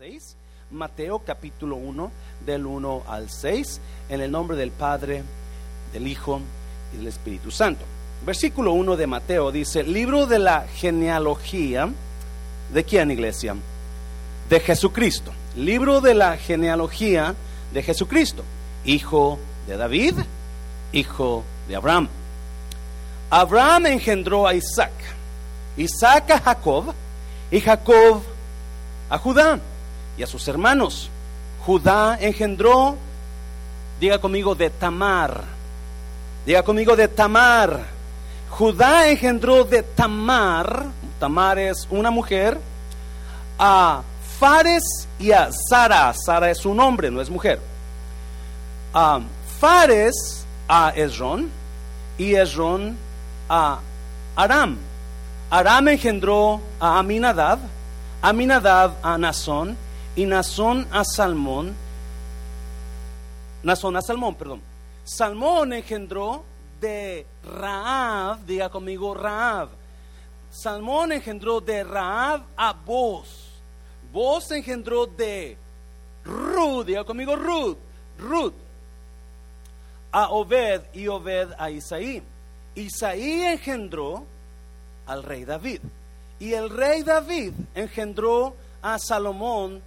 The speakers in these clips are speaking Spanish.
6. Mateo capítulo 1 del 1 al 6, en el nombre del Padre, del Hijo y del Espíritu Santo. Versículo 1 de Mateo dice, libro de la genealogía, ¿de quién iglesia? De Jesucristo. Libro de la genealogía de Jesucristo, hijo de David, hijo de Abraham. Abraham engendró a Isaac, Isaac a Jacob y Jacob a Judá y a sus hermanos. Judá engendró, diga conmigo, de Tamar. Diga conmigo de Tamar. Judá engendró de Tamar, Tamar es una mujer, a Fares y a Sara. Sara es su nombre, no es mujer. A Fares a Esrón y Esrón a Aram. Aram engendró a Aminadab, Aminadab a Nazón y Nazón a Salmón. Nazón a Salmón, perdón. Salmón engendró de Raab, diga conmigo Raab. Salmón engendró de Raab a Boz. Boz engendró de Ruth, diga conmigo Ruth, Ruth. A Obed y Obed a Isaí. Isaí engendró al rey David. Y el rey David engendró a Salomón,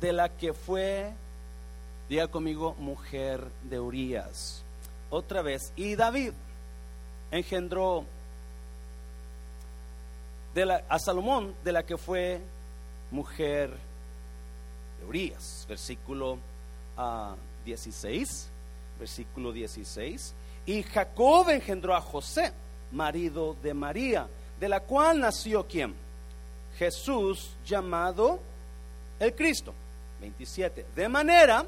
de la que fue, diga conmigo, mujer de Urias. Otra vez, y David engendró de la, a Salomón, de la que fue mujer de Urias. Versículo 16, versículo 16. Y Jacob engendró a José, marido de María, de la cual nació quién? Jesús llamado el Cristo. 27. De manera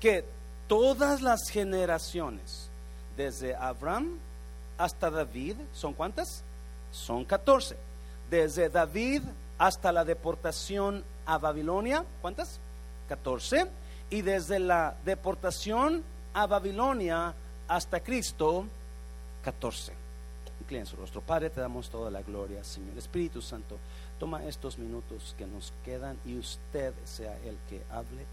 que todas las generaciones, desde Abraham hasta David, ¿son cuántas? Son 14. Desde David hasta la deportación a Babilonia, ¿cuántas? 14. Y desde la deportación a Babilonia hasta Cristo, 14. Inclinen su. Padre, te damos toda la gloria, Señor. Espíritu Santo, toma estos minutos que nos quedan y usted sea el que hable,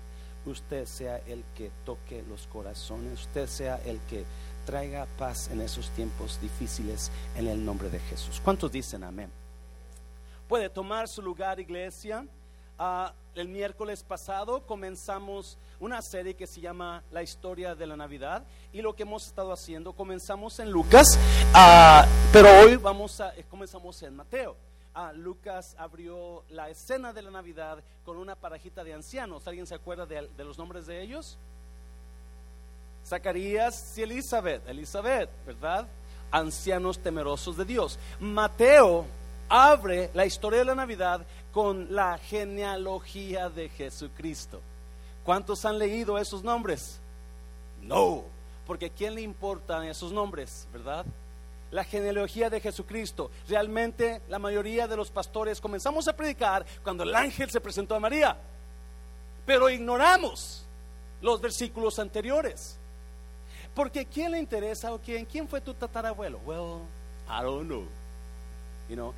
usted sea el que toque los corazones, usted sea el que traiga paz en esos tiempos difíciles en el nombre de Jesús. ¿Cuántos dicen amén? Puede tomar su lugar, iglesia. Uh, el miércoles pasado comenzamos una serie que se llama La historia de la Navidad y lo que hemos estado haciendo comenzamos en Lucas, uh, pero hoy vamos a comenzamos en Mateo. Uh, Lucas abrió la escena de la Navidad con una parajita de ancianos. ¿Alguien se acuerda de, los nombres de ellos? Zacarías y Elizabeth. Elizabeth, ¿verdad? Ancianos temerosos de Dios. Mateo abre la historia de la Navidad con la genealogía de Jesucristo. ¿Cuántos han leído esos nombres? No, porque ¿a quién le importan esos nombres, verdad? La genealogía de Jesucristo. Realmente la mayoría de los pastores comenzamos a predicar cuando el ángel se presentó a María, pero ignoramos los versículos anteriores. Porque ¿quién le interesa o quién? ¿Quién fue tu tatarabuelo? Well, I don't know. Uh,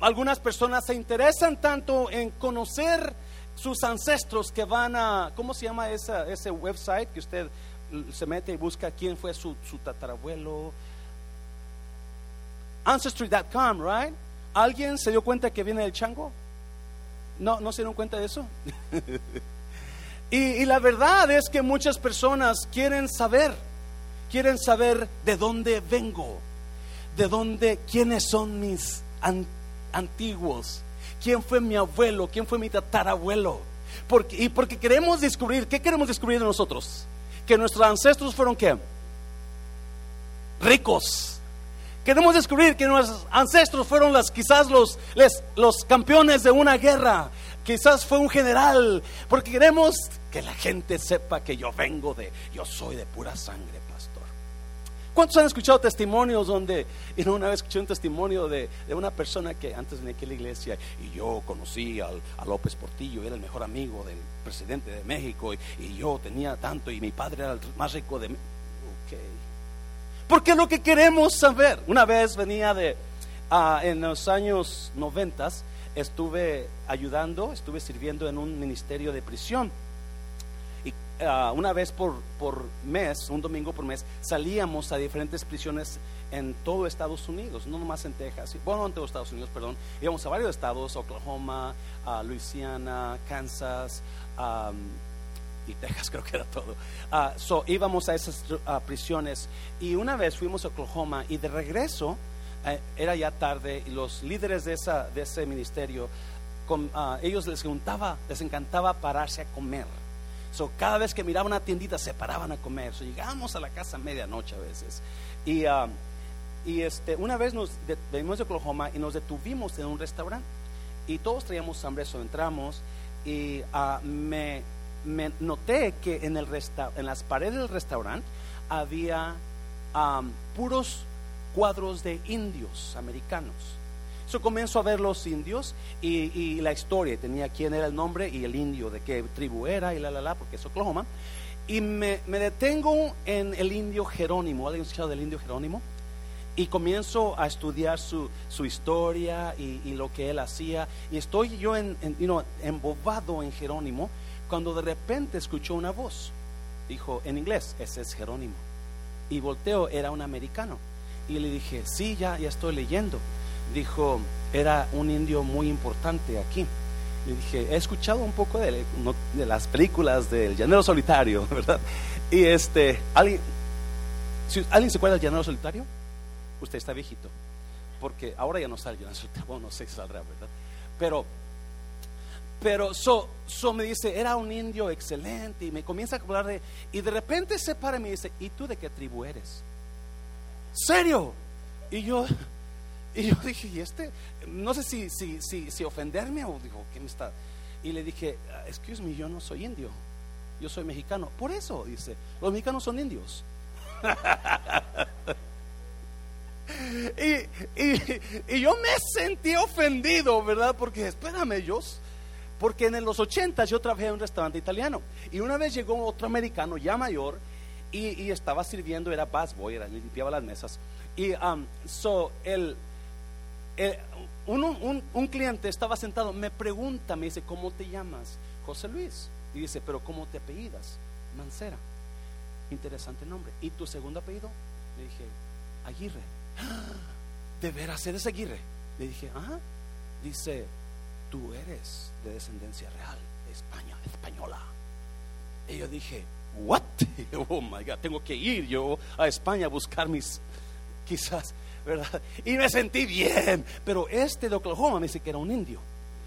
algunas personas se interesan tanto en conocer sus ancestros que van a, ¿cómo se llama esa, ese website que usted se mete y busca quién fue su, su tatarabuelo? Ancestry.com, right? ¿Alguien se dio cuenta que viene del chango? No, no se dieron cuenta de eso. y, la verdad es que muchas personas quieren saber, quieren saber de dónde vengo, de dónde, quiénes son mis an- antiguos, quién fue mi abuelo, quién fue mi tatarabuelo. Y porque queremos descubrir, ¿qué queremos descubrir de nosotros? Que nuestros ancestros fueron qué? Ricos. Queremos descubrir que nuestros ancestros fueron las, quizás los, los campeones de una guerra. Quizás fue un general. Porque queremos que la gente sepa que yo vengo de, yo soy de pura sangre, pastor. ¿Cuántos han escuchado testimonios donde, y una vez escuché un testimonio de, de una persona que antes venía aquí a la iglesia y yo conocí al, a López Portillo, era el mejor amigo del presidente de México y, y yo tenía tanto y mi padre era el más rico de México. Porque lo que queremos saber. Una vez venía de, ah, en los años noventas, estuve ayudando, estuve sirviendo en un ministerio de prisión. Y ah, una vez por, por mes, un domingo por mes, salíamos a diferentes prisiones en todo Estados Unidos, no nomás en Texas, bueno, en todo Estados Unidos, perdón. Íbamos a varios estados, Oklahoma, uh, Louisiana, Kansas y Texas, creo que era todo. Uh, so, íbamos a esas prisiones y una vez fuimos a Oklahoma y de regreso, eh, era ya tarde y los líderes de, esa, de ese ministerio, con, ellos les, encantaba, les encantaba pararse a comer. So, cada vez que miraban una tiendita se paraban a comer. So, llegábamos a la casa a medianoche a veces. Y y este, una vez nos venimos de Oklahoma y nos detuvimos en un restaurante y todos traíamos hambre, eso entramos y ah, me, noté que en, el en las paredes del restaurante había puros cuadros de indios americanos. Yo comienzo a ver los indios y, la historia, tenía quién era el nombre y el indio, de qué tribu era y la la la, porque es Oklahoma. Y me, me detengo en el indio Jerónimo. ¿Alguien ha escuchado del indio Jerónimo? y comienzo a estudiar su, su historia y, lo que él hacía. Y estoy yo en, embobado en Jerónimo cuando de repente escuchó una voz. Dijo en inglés, ese es Jerónimo. Y volteo, era un americano. Y le dije, sí, ya, ya estoy leyendo. Dijo, era un indio muy importante aquí. Le dije, he escuchado un poco de, de las películas del Llanero Solitario, ¿verdad? Y este, ¿alguien, ¿alguien se acuerda del Llanero Solitario? usted está viejito. Porque ahora ya no sale bueno, no sé si saldrá, ¿verdad? Pero, pero so, so me dice, era un indio excelente y me comienza a hablar de, y de repente se para y me dice, ¿y tú de qué tribu eres? ¿Serio? Y yo, y yo dije, ¿y este? No sé si, si, si, si ofenderme o digo, ¿qué me está? Y le dije, ah, excuse me, yo no soy indio, yo soy mexicano. Por eso, dice, los mexicanos son indios. Y, yo me sentí ofendido, ¿verdad? Porque, espérame, yo, porque en los 80 yo trabajé en un restaurante italiano y una vez llegó otro americano ya mayor y, estaba sirviendo, era busboy, era, limpiaba las mesas. Y um, so, el, un, cliente estaba sentado, me pregunta, me dice, ¿cómo te llamas? José Luis. Y dice, pero ¿cómo te apellidas? Mancera. Interesante nombre. ¿Y tu segundo apellido? Le dije, Aguirre. ¿De veras eres Aguirre? Le dije, ah, dice, tú eres de descendencia real, de España, española. Y yo dije, what? Oh my God, tengo que ir yo a España a buscar mis, quizás, ¿verdad? Y me sentí bien, pero este de Oklahoma me dice que era un indio.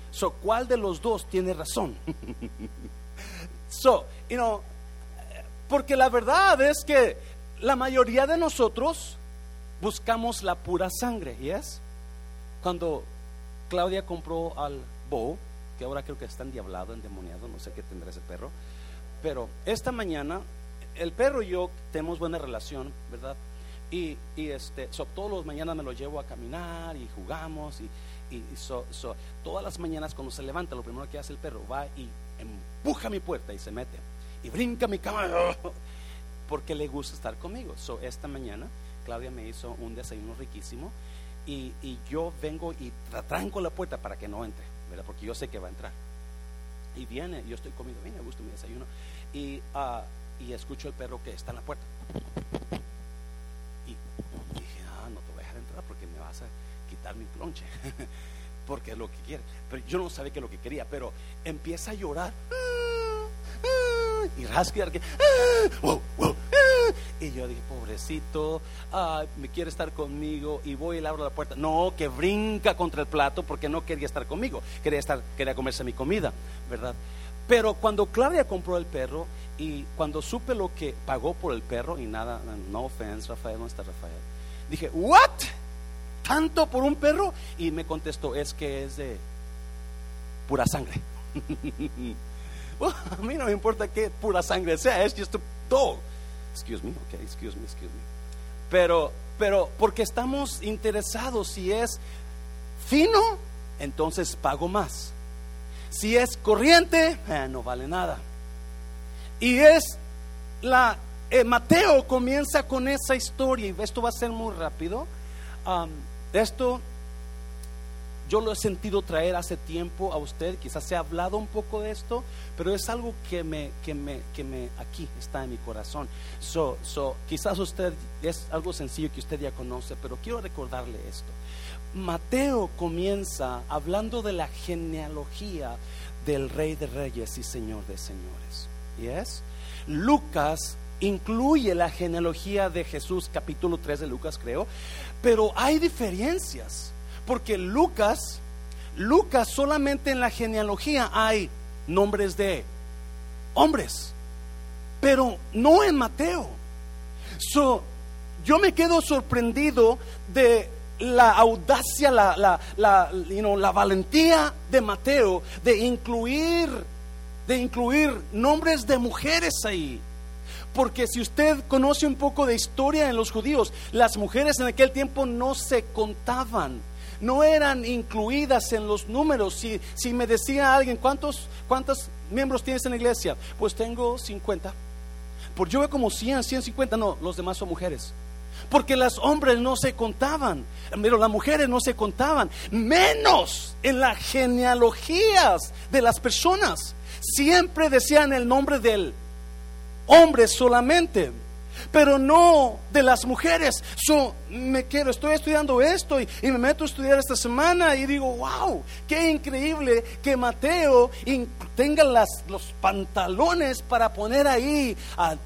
So, ¿cuál de los dos tiene razón? so, you know, porque la verdad es que la mayoría de nosotros buscamos la pura sangre, ¿yes? Cuando Claudia compró al Bo, que ahora creo que está endiablado, endemoniado, no sé qué tendrá ese perro, pero esta mañana el perro y yo tenemos buena relación, ¿verdad? Y, y este, todos los mañanas me lo llevo a caminar y jugamos y, y todas las mañanas cuando se levanta lo primero que hace el perro va y empuja mi puerta y se mete y brinca mi cama porque le gusta estar conmigo. So, esta mañana Claudia me hizo un desayuno riquísimo y, yo vengo y tranco la puerta para que no entre, Porque yo sé que va a entrar. Y viene, yo estoy comiendo bien, me gusta mi desayuno. Y, uh, y escucho el perro que está en la puerta. Y dije, ah, no te voy a dejar entrar porque me vas a quitar mi plonche. porque es lo que quiere. Pero yo no sabía que es lo que quería, pero empieza a llorar. Y rasca y wow, wow, y yo dije, pobrecito, me quiere estar conmigo y voy y le abro la puerta. No, que brinca contra el plato porque no quería estar conmigo, quería, estar, quería comerse mi comida, ¿verdad? Pero cuando Claudia compró el perro y cuando supe lo que pagó por el perro y nada, no offense, Rafael, no está Rafael, dije, ¿what? ¿Tanto por un perro? Y me contestó, es que es de pura sangre. a mí no me importa qué pura sangre sea, es just a. Excuse me, ok, excuse me, excuse me. Pero, pero porque estamos interesados, si es fino, entonces pago más. Si es corriente, eh, no vale nada. Y es la eh, Mateo comienza con esa historia y esto va a ser muy rápido. esto yo lo he sentido traer hace tiempo a usted, quizás se ha hablado un poco de esto, pero es algo que me, que me, que me, aquí está en mi corazón. So, so, quizás usted, es algo sencillo que usted ya conoce, pero quiero recordarle esto. Mateo comienza hablando de la genealogía del Rey de Reyes y Señor de Señores. ¿Yes? Lucas incluye la genealogía de Jesús, capítulo 3 de Lucas, creo, pero hay diferencias, porque Lucas, Lucas solamente en la genealogía hay nombres de hombres, pero no en Mateo. Yo me quedo sorprendido de la audacia, la, la valentía de Mateo de incluir, de incluir nombres de mujeres ahí. Porque si usted conoce un poco de historia en los judíos, las mujeres en aquel tiempo no se contaban, no eran incluidas en los números. Si, si me decía alguien, ¿cuántos, ¿cuántos miembros tienes en la iglesia? Pues tengo 50. Por yo veo como 100, 150, no, los demás son mujeres. Porque las hombres no se contaban, pero las mujeres no se contaban, menos en las genealogías de las personas. Siempre decían el nombre del hombres solamente, pero no de las mujeres. So, me quiero, estoy estudiando esto y, me meto a estudiar esta semana y digo, wow, qué increíble que Mateo tenga los pantalones para poner ahí a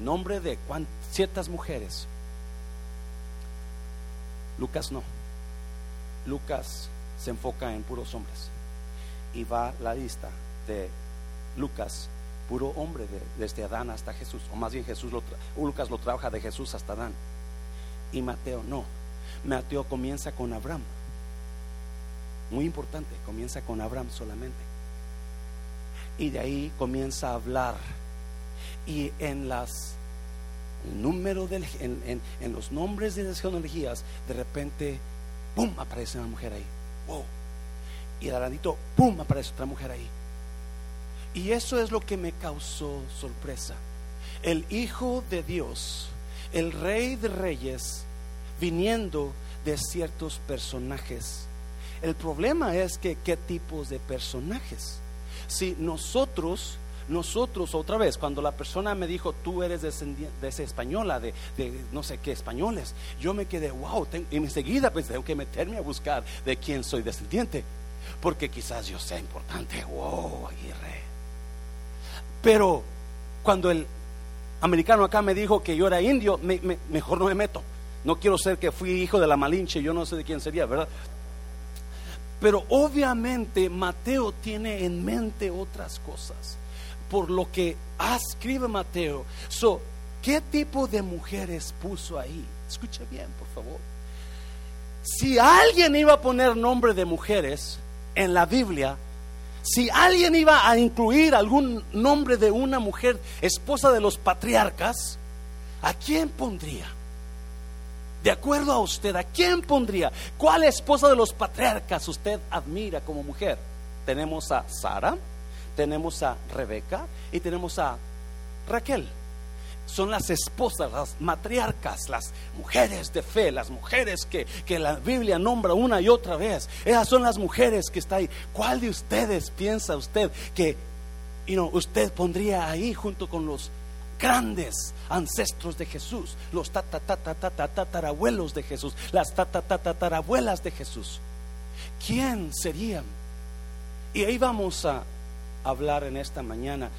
nombre de ciertas mujeres. Lucas no. Lucas se enfoca en puros hombres y va la lista de Lucas puro hombre desde Adán hasta Jesús, o más bien Jesús lo Lucas lo trabaja de Jesús hasta Adán. Y Mateo no. Mateo comienza con Abraham. Muy importante, comienza con Abraham solamente. Y de ahí comienza a hablar. Y en las número del, en, los nombres de las genealogías, de repente, ¡pum! aparece una mujer ahí. ¡Wow! Y de ladito, ¡pum! aparece otra mujer ahí. Y eso es lo que me causó sorpresa. El Hijo de Dios, el Rey de Reyes, viniendo de ciertos personajes. El problema es que qué tipos de personajes. Si nosotros, nosotros otra vez, cuando la persona me dijo, tú eres descendiente de esa española, de, no sé qué españoles, yo me quedé, wow, y enseguida pues tengo que meterme a buscar de quién soy descendiente, porque quizás yo sea importante, wow, Aguirre. Pero cuando el americano acá me dijo que yo era indio, mejor no me meto. No quiero ser que fui hijo de la Malinche, yo no sé de quién sería, ¿verdad? Pero obviamente Mateo tiene en mente otras cosas. Por lo que escribe Mateo. So, ¿Qué tipo de mujeres puso ahí? Escuche bien, por favor. Si alguien iba a poner nombre de mujeres en la Biblia, si alguien iba a incluir algún nombre de una mujer, esposa de los patriarcas, ¿a quién pondría? De acuerdo a usted, ¿a quién pondría? ¿Cuál esposa de los patriarcas usted admira como mujer? Tenemos a Sara, tenemos a Rebeca y tenemos a Raquel son las esposas, las matriarcas, las mujeres de fe, las mujeres que, la Biblia nombra una y otra vez. Esas son las mujeres que está ahí. ¿Cuál de ustedes piensa usted que usted pondría ahí junto con los grandes ancestros de Jesús, los tatarabuelos de Jesús, las tatarabuelas de Jesús? ¿Quién serían? Y ahí vamos a hablar en esta mañana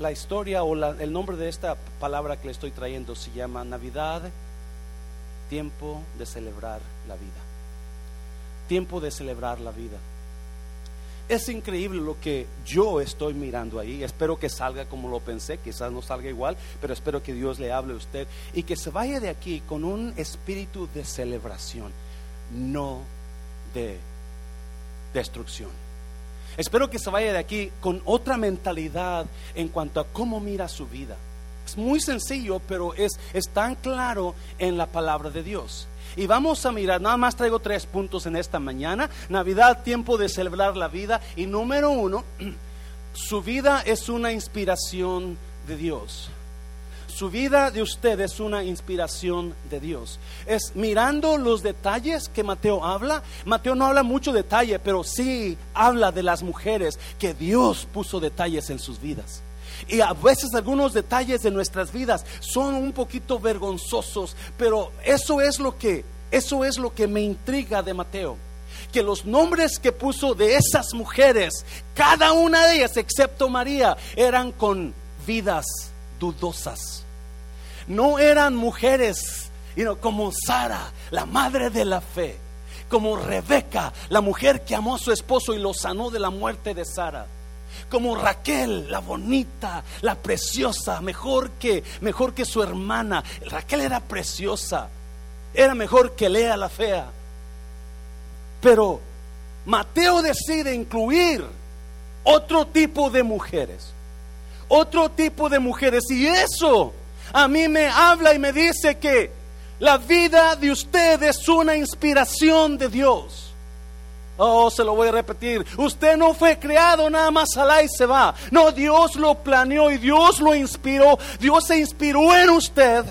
la historia o el nombre de esta palabra que le estoy trayendo se llama Navidad, tiempo de celebrar la vida. Tiempo de celebrar la vida. Es increíble lo que yo estoy mirando ahí. Espero que salga como lo pensé, quizás no salga igual, pero espero que Dios le hable a usted y que se vaya de aquí con un espíritu de celebración, no de destrucción. Espero que se vaya de aquí con otra mentalidad en cuanto a cómo mira su vida. Es muy sencillo, pero es, es tan claro en la palabra de Dios. Y vamos a mirar, nada más traigo tres puntos en esta mañana. Navidad, tiempo de celebrar la vida. Y número uno, su vida es una inspiración de Dios. Su vida de usted es una inspiración de Dios. Es mirando los detalles que Mateo habla. Mateo no habla mucho detalle, pero sí habla de las mujeres que Dios puso detalles en sus vidas. Y a veces algunos detalles de nuestras vidas son un poquito vergonzosos, pero eso es lo que eso es lo que me intriga de Mateo que los nombres que puso de esas mujeres, cada una de ellas, excepto María, eran con vidas dudosas. No eran mujeres como Sara, la madre de la fe, como Rebeca, la mujer que amó a su esposo y lo sanó de la muerte de Sara. Como Raquel, la bonita, la preciosa, mejor que mejor que su hermana. Raquel era preciosa. Era mejor que Lea la fea. Pero Mateo decide incluir otro tipo de mujeres. Otro tipo de mujeres. Y eso a mí me habla y me dice que la vida de usted es una inspiración de Dios. Oh, se lo voy a repetir. Usted no fue creado nada más al y se va. No, Dios lo planeó y Dios lo inspiró. Dios se inspiró en usted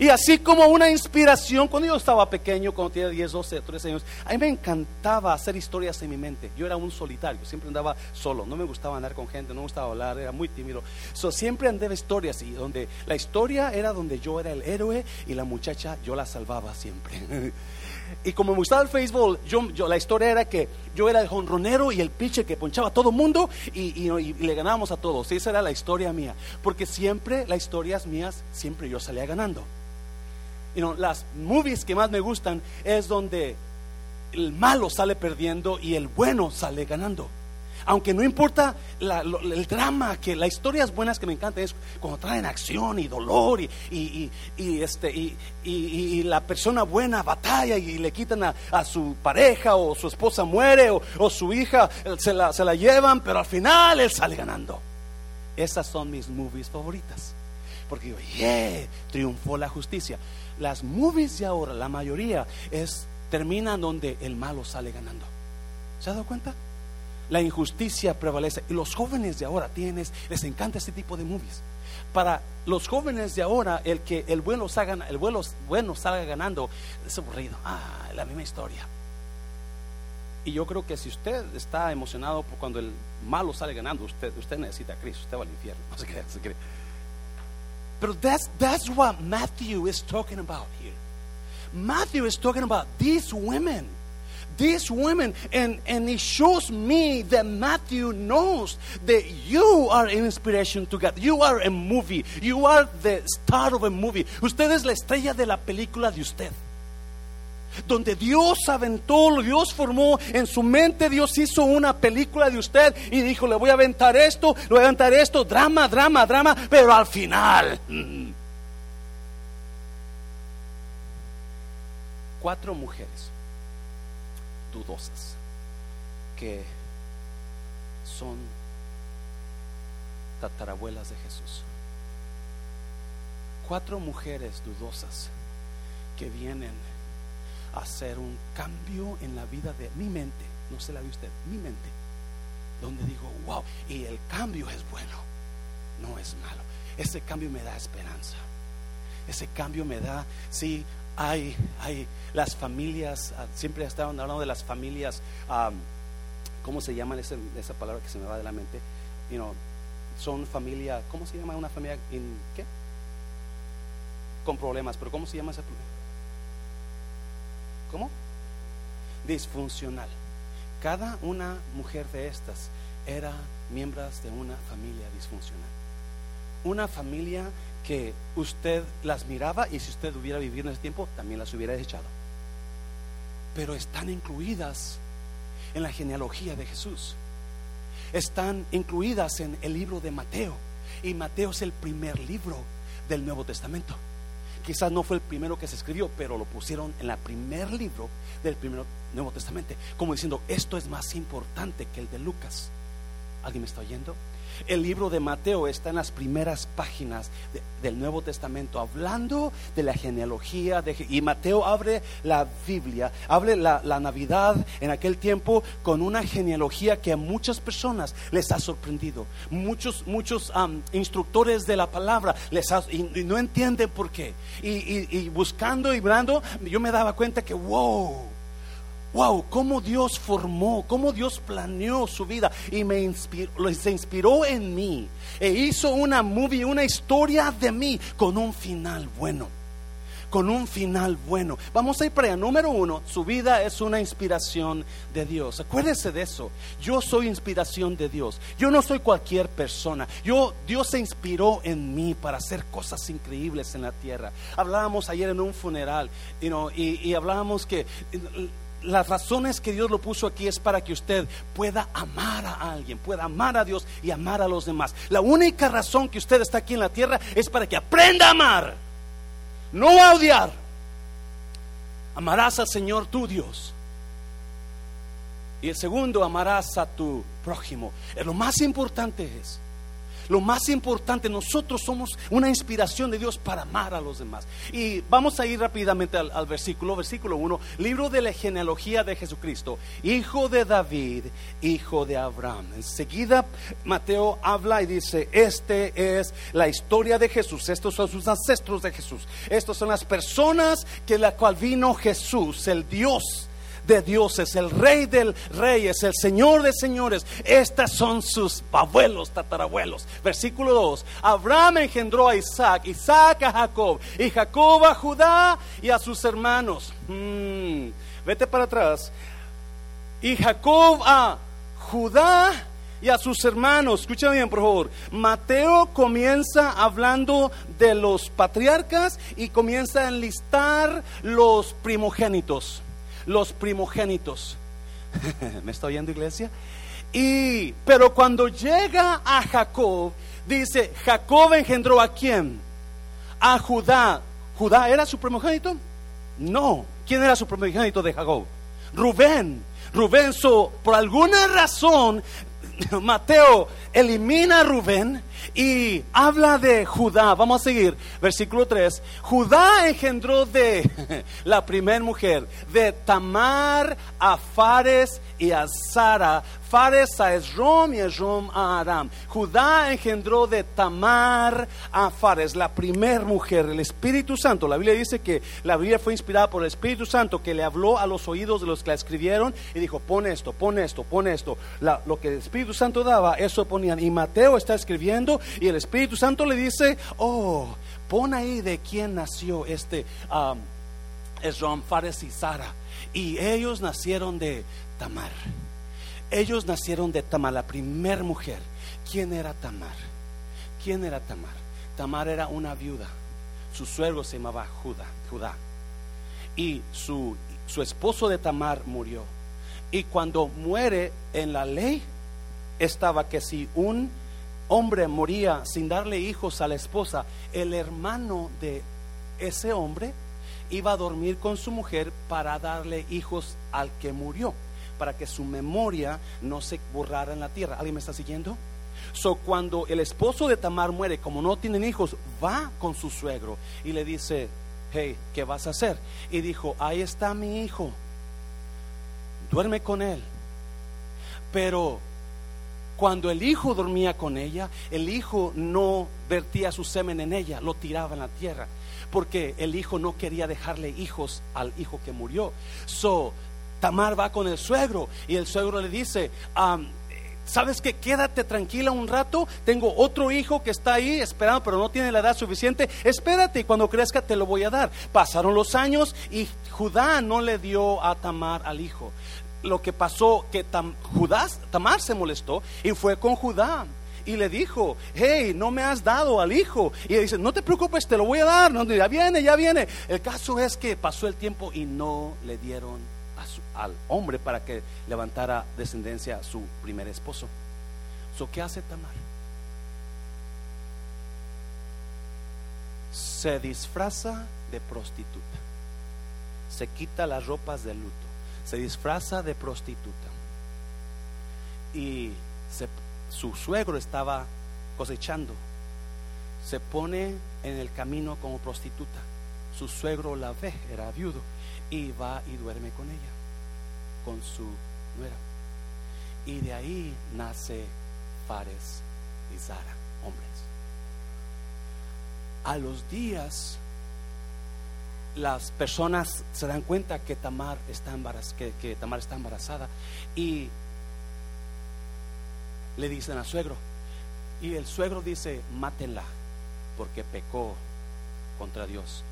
y así como una inspiración, cuando yo estaba pequeño, cuando tenía 10, 12, 13 años, a mí me encantaba hacer historias en mi mente. Yo era un solitario, siempre andaba solo, no me gustaba andar con gente, no me gustaba hablar, era muy tímido. So, siempre andaba historias y donde la historia era donde yo era el héroe y la muchacha yo la salvaba siempre. Y como me gustaba el Facebook, yo, la historia era que yo era el jonronero y el pitcher que ponchaba a todo mundo y, y, le ganábamos a todos. Esa era la historia mía. Porque siempre, las historias mías, siempre yo salía ganando las movies que más me gustan es donde el malo sale perdiendo y el bueno sale ganando. Aunque no importa el drama, que las historias buenas que me encantan es cuando traen acción y dolor y, este, y, la persona buena batalla y le quitan a, su pareja o su esposa muere o, su hija se la, se la llevan, pero al final él sale ganando. Esas son mis movies favoritas. Porque digo, yeah, triunfó la justicia las movies de ahora, la mayoría, es terminan donde el malo sale ganando. ¿Se ha dado cuenta? La injusticia prevalece. Y los jóvenes de ahora tienen, les encanta este tipo de movies. Para los jóvenes de ahora, el que el bueno salga, ganando es aburrido. Ah, la misma historia. Y yo creo que si usted está emocionado por cuando el malo sale ganando, usted, usted necesita a Cristo, usted va al infierno. No se cree, se cree. But that's, that's what Matthew is talking about here. Matthew is talking about these women. These women, and, and it shows me that Matthew knows that you are an inspiration to God. You are a movie. You are the star of a movie. Usted es la estrella de la película de usted donde Dios aventó, Dios formó en su mente, Dios hizo una película de usted y dijo, le voy a aventar esto, le voy a aventar esto, drama, drama, drama, pero al final... Mm. Cuatro mujeres dudosas que son tatarabuelas de Jesús. Cuatro mujeres dudosas que vienen hacer un cambio en la vida de mi mente, no se la ve usted, mi mente, donde digo, wow, y el cambio es bueno, no es malo. Ese cambio me da esperanza. Ese cambio me da, sí, hay, hay las familias, ah, siempre estaban hablando de las familias, ¿cómo se llama esa, esa palabra que se me va de la mente? You know, son familia, ¿cómo se llama una familia? In, ¿Qué? Con problemas, pero ¿cómo se llama esa? ¿Cómo? Disfuncional. Cada una mujer de estas era miembro de una familia disfuncional. Una familia que usted las miraba y si usted hubiera vivido en ese tiempo, también las hubiera echado. Pero están incluidas en la genealogía de Jesús. Están incluidas en el libro de Mateo. Y Mateo es el primer libro del Nuevo Testamento. Quizás no fue el primero que se escribió, pero lo pusieron en el primer libro del primer Nuevo Testamento, como diciendo, esto es más importante que el de Lucas. ¿Alguien me está oyendo? El libro de Mateo está en las primeras páginas del Nuevo Testamento hablando de la genealogía de, y Mateo abre la Biblia, abre la, Navidad en aquel tiempo con una genealogía que a muchas personas les ha sorprendido. Muchos, muchos instructores de la palabra les y, no entienden por qué. Y, y buscando y mirando, yo me daba cuenta que wow wow, cómo Dios formó, cómo Dios planeó su vida y me inspiró, se inspiró en mí e hizo una movie, una historia de mí con un final bueno. Con un final bueno. Vamos a ir para allá. Número uno, su vida es una inspiración de Dios. Acuérdese de eso. Yo soy inspiración de Dios. Yo no soy cualquier persona. Yo, Dios se inspiró en mí para hacer cosas increíbles en la tierra. Hablábamos ayer en un funeral y, y hablábamos que las razones que Dios lo puso aquí es para que usted pueda amar a alguien, pueda amar a Dios y amar a los demás. La única razón que usted está aquí en la tierra es para que aprenda a amar, no a odiar. Amarás al Señor tu Dios. Y el segundo, amarás a tu prójimo. Lo más importante es lo más importante, nosotros somos una inspiración de Dios para amar a los demás. Y vamos a ir rápidamente al, versículo, versículo 1, libro de la genealogía de Jesucristo, hijo de David, hijo de Abraham. Enseguida Mateo habla y dice, este es la historia de Jesús, estos son sus ancestros de Jesús, estos son las personas que la cual vino Jesús, el Dios de dioses, el rey del reyes, el señor de señores. Estas son sus abuelos, tatarabuelos. Versículo 2. Abraham engendró a Isaac, Isaac a Jacob, y Jacob a Judá y a sus hermanos. Hmm, vete para atrás. Y Jacob a Judá y a sus hermanos. Escucha bien, por favor. Mateo comienza hablando de los patriarcas y comienza a enlistar los primogénitos los primogénitos. ¿Me está oyendo iglesia? Y, pero cuando llega a Jacob, dice, Jacob engendró a quién? A Judá. ¿Judá era su primogénito? No. ¿Quién era su primogénito de Jacob? Rubén. Rubén, por alguna razón, Mateo elimina a Rubén y habla de Judá. Vamos a seguir. Versículo 3. Judá engendró de la primera mujer, de Tamar a Fares y a Sara. Fares a Esrom y Esrom a Aram. Judá engendró de Tamar a Fares, la primer mujer, el Espíritu Santo. La Biblia dice que la Biblia fue inspirada por el Espíritu Santo que le habló a los oídos de los que la escribieron y dijo, pon esto, pon esto, pon esto. lo que el Espíritu Santo daba, eso ponían. Y Mateo está escribiendo y el Espíritu Santo le dice, oh, pon ahí de quién nació este um, Fares y Sara. Y ellos nacieron de Tamar. Ellos nacieron de Tamar, la primer mujer. ¿Quién era Tamar? ¿Quién era Tamar? Tamar era una viuda. Su suegro se llamaba Judá. Judá. Y su, su esposo de Tamar murió. Y cuando muere en la ley estaba que si un hombre moría sin darle hijos a la esposa, el hermano de ese hombre iba a dormir con su mujer para darle hijos al que murió para que su memoria no se borrara en la tierra. ¿Alguien me está siguiendo? So, cuando el esposo de Tamar muere, como no tienen hijos, va con su suegro y le dice, hey, ¿qué vas a hacer? Y dijo, ahí está mi hijo, duerme con él. Pero cuando el hijo dormía con ella, el hijo no vertía su semen en ella, lo tiraba en la tierra, porque el hijo no quería dejarle hijos al hijo que murió. So, Tamar va con el suegro y el suegro le dice, ¿sabes que Quédate tranquila un rato, tengo otro hijo que está ahí esperando, pero no tiene la edad suficiente, espérate y cuando crezca te lo voy a dar. Pasaron los años y Judá no le dio a Tamar al hijo. Lo que pasó que Tamar se molestó y fue con Judá y le dijo, hey, no me has dado al hijo. Y él dice, no te preocupes, te lo voy a dar. No, ya viene, ya viene. El caso es que pasó el tiempo y no le dieron al hombre para que levantara descendencia a su primer esposo. So, ¿Qué hace Tamar? Se disfraza de prostituta. Se quita las ropas de luto. Se disfraza de prostituta. Y su suegro estaba cosechando. Se pone en el camino como prostituta. Su suegro la ve, era viudo, y va y duerme con ella, con su nuera. Y de ahí nace Fares y Zara, hombres. A los días, las personas se dan cuenta que Tamar está, que, que Tamar está embarazada y le dicen al suegro. Y el suegro dice, mátenla, porque pecó contra Dios.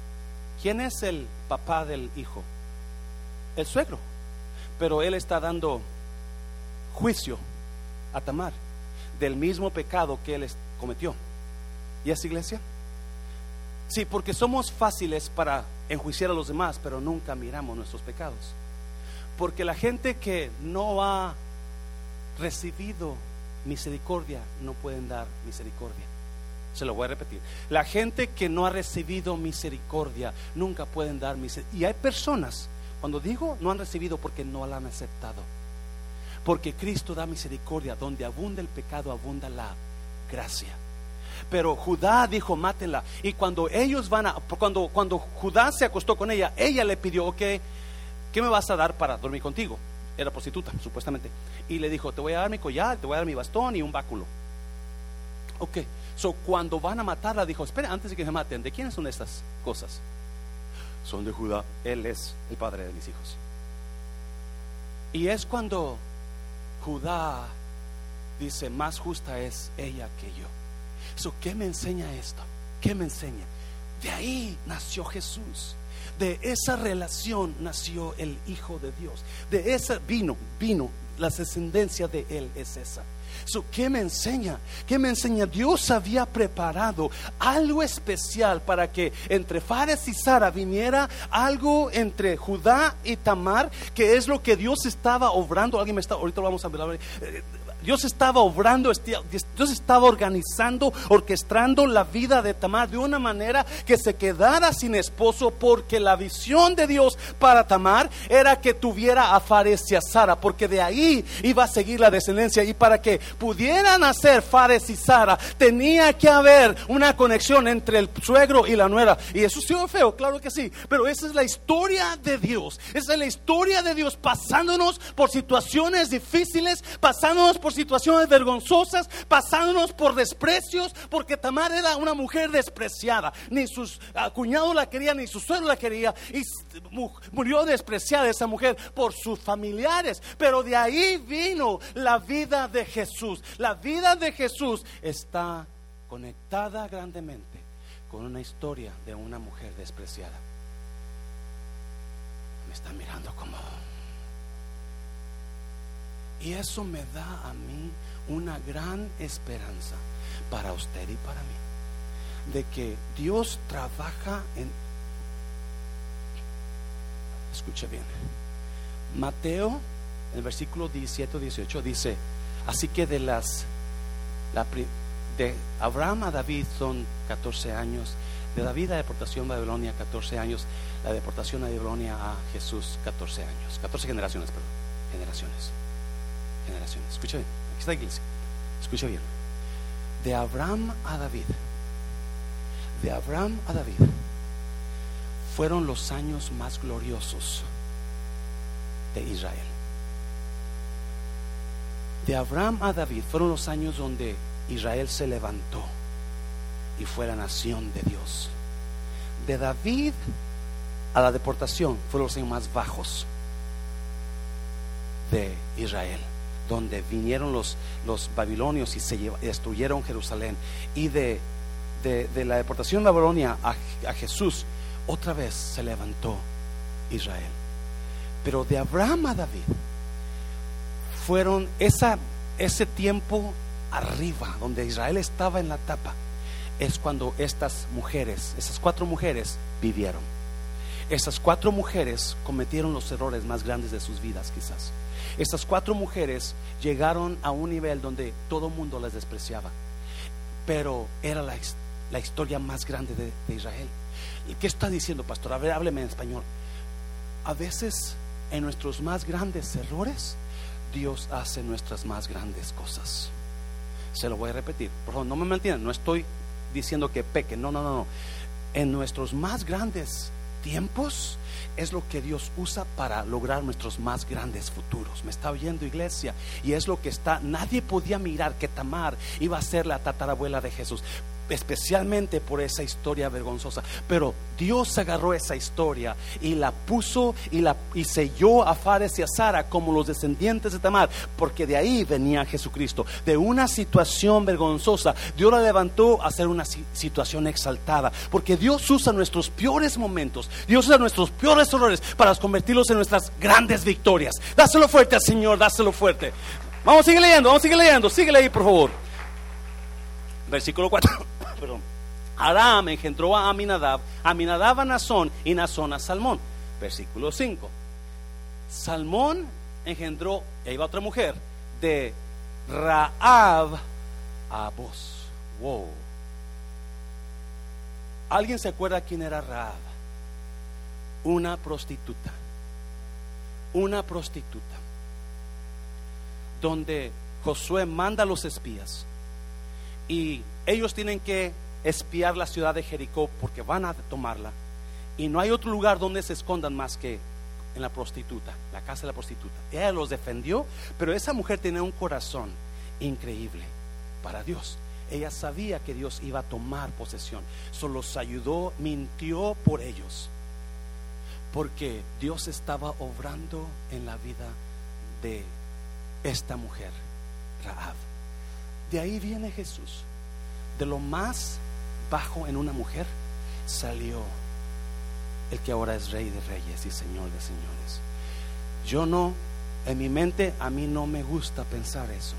¿Quién es el papá del hijo? El suegro. Pero él está dando juicio a Tamar del mismo pecado que él cometió. ¿Y es iglesia? Sí, porque somos fáciles para enjuiciar a los demás, pero nunca miramos nuestros pecados. Porque la gente que no ha recibido misericordia no pueden dar misericordia. Se lo voy a repetir. La gente que no ha recibido misericordia nunca pueden dar misericordia. Y hay personas, cuando digo no han recibido porque no la han aceptado. Porque Cristo da misericordia. Donde abunda el pecado, abunda la gracia. Pero Judá dijo, mátenla. Y cuando ellos van a, cuando, cuando Judá se acostó con ella, ella le pidió, ok, ¿qué me vas a dar para dormir contigo? Era prostituta, supuestamente. Y le dijo, te voy a dar mi collar, te voy a dar mi bastón y un báculo. Ok, so cuando van a matarla, dijo, espera, antes de que me maten, ¿de quiénes son estas cosas? Son de Judá, él es el padre de mis hijos. Y es cuando Judá dice, más justa es ella que yo. So, ¿Qué me enseña esto? ¿Qué me enseña? De ahí nació Jesús. De esa relación nació el Hijo de Dios. De esa vino, vino, la descendencia de Él es esa. ¿Qué me enseña? ¿Qué me enseña? Dios había preparado algo especial para que entre Fares y Sara viniera algo entre Judá y Tamar, que es lo que Dios estaba obrando. Alguien me está, ahorita vamos a hablar. Dios estaba obrando, Dios estaba organizando, orquestando la vida de Tamar de una manera que se quedara sin esposo, porque la visión de Dios para Tamar era que tuviera a Fares y a Sara, porque de ahí iba a seguir la descendencia. Y para que pudieran nacer Fares y Sara, tenía que haber una conexión entre el suegro y la nuera. Y eso sí feo, claro que sí, pero esa es la historia de Dios. Esa es la historia de Dios pasándonos por situaciones difíciles, pasándonos por situaciones vergonzosas, pasándonos por desprecios, porque Tamar era una mujer despreciada. Ni sus cuñados la querían, ni su suegro la quería. Y murió despreciada esa mujer por sus familiares. Pero de ahí vino la vida de Jesús. La vida de Jesús está conectada grandemente con una historia de una mujer despreciada. Me está mirando como y eso me da a mí una gran esperanza para usted y para mí. De que Dios trabaja en... Escuche bien. Mateo, el versículo 17 18 dice, así que de las... de Abraham a David son 14 años, de David a deportación a Babilonia 14 años, la deportación a Babilonia a Jesús 14 años, 14 generaciones, perdón, generaciones Escucha bien, aquí está la iglesia. Escucha bien. De Abraham a David, de Abraham a David, fueron los años más gloriosos de Israel. De Abraham a David fueron los años donde Israel se levantó y fue la nación de Dios. De David a la deportación fueron los años más bajos de Israel donde vinieron los, los babilonios y se destruyeron Jerusalén. Y de, de, la deportación de Babilonia a, Jesús, otra vez se levantó Israel. Pero de Abraham a David fueron esa, ese tiempo arriba, donde Israel estaba en la tapa, es cuando estas mujeres, esas cuatro mujeres, vivieron. Esas cuatro mujeres cometieron los errores más grandes de sus vidas, quizás. Estas cuatro mujeres llegaron a un nivel donde todo mundo las despreciaba, pero era la, la historia más grande de, de, Israel. ¿Y qué está diciendo, pastor? A hábleme en español. A veces en nuestros más grandes errores, Dios hace nuestras más grandes cosas. Se lo voy a repetir. Por favor, no me mantienen. No estoy diciendo que peque. No, no, no, no. En nuestros más grandes tiempos es lo que Dios usa para lograr nuestros más grandes futuros. Me está oyendo iglesia y es lo que está, nadie podía mirar que Tamar iba a ser la tatarabuela de Jesús especialmente por esa historia vergonzosa. Pero Dios agarró esa historia y la puso y, la, y selló a Fares y a Sara como los descendientes de Tamar, porque de ahí venía Jesucristo. De una situación vergonzosa, Dios la levantó a ser una situación exaltada, porque Dios usa nuestros peores momentos, Dios usa nuestros peores errores para convertirlos en nuestras grandes victorias. Dáselo fuerte al Señor, dáselo fuerte. Vamos seguir leyendo, vamos seguir leyendo, síguele ahí por favor. Versículo 4. Perdón, Aram engendró a Aminadab, Aminadab a Nazón y Nazón a Salmón. Versículo 5. Salmón engendró, ahí va otra mujer, de Raab a Boz. Wow. ¿Alguien se acuerda quién era Raab? Una prostituta. Una prostituta. Donde Josué manda a los espías y ellos tienen que espiar la ciudad de Jericó porque van a tomarla. Y no hay otro lugar donde se escondan más que en la prostituta, la casa de la prostituta. Ella los defendió, pero esa mujer tenía un corazón increíble para Dios. Ella sabía que Dios iba a tomar posesión. Solo los ayudó, mintió por ellos. Porque Dios estaba obrando en la vida de esta mujer, Raab. De ahí viene Jesús. De lo más bajo en una mujer salió el que ahora es rey de reyes y señor de señores. Yo no, en mi mente a mí no me gusta pensar eso.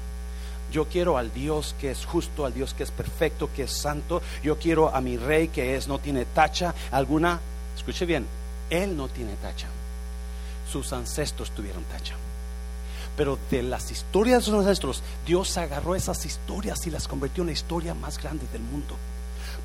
Yo quiero al Dios que es justo, al Dios que es perfecto, que es santo. Yo quiero a mi rey que es no tiene tacha alguna. Escuche bien, él no tiene tacha. Sus ancestros tuvieron tacha pero de las historias de los ancestros, Dios agarró esas historias y las convirtió en la historia más grande del mundo.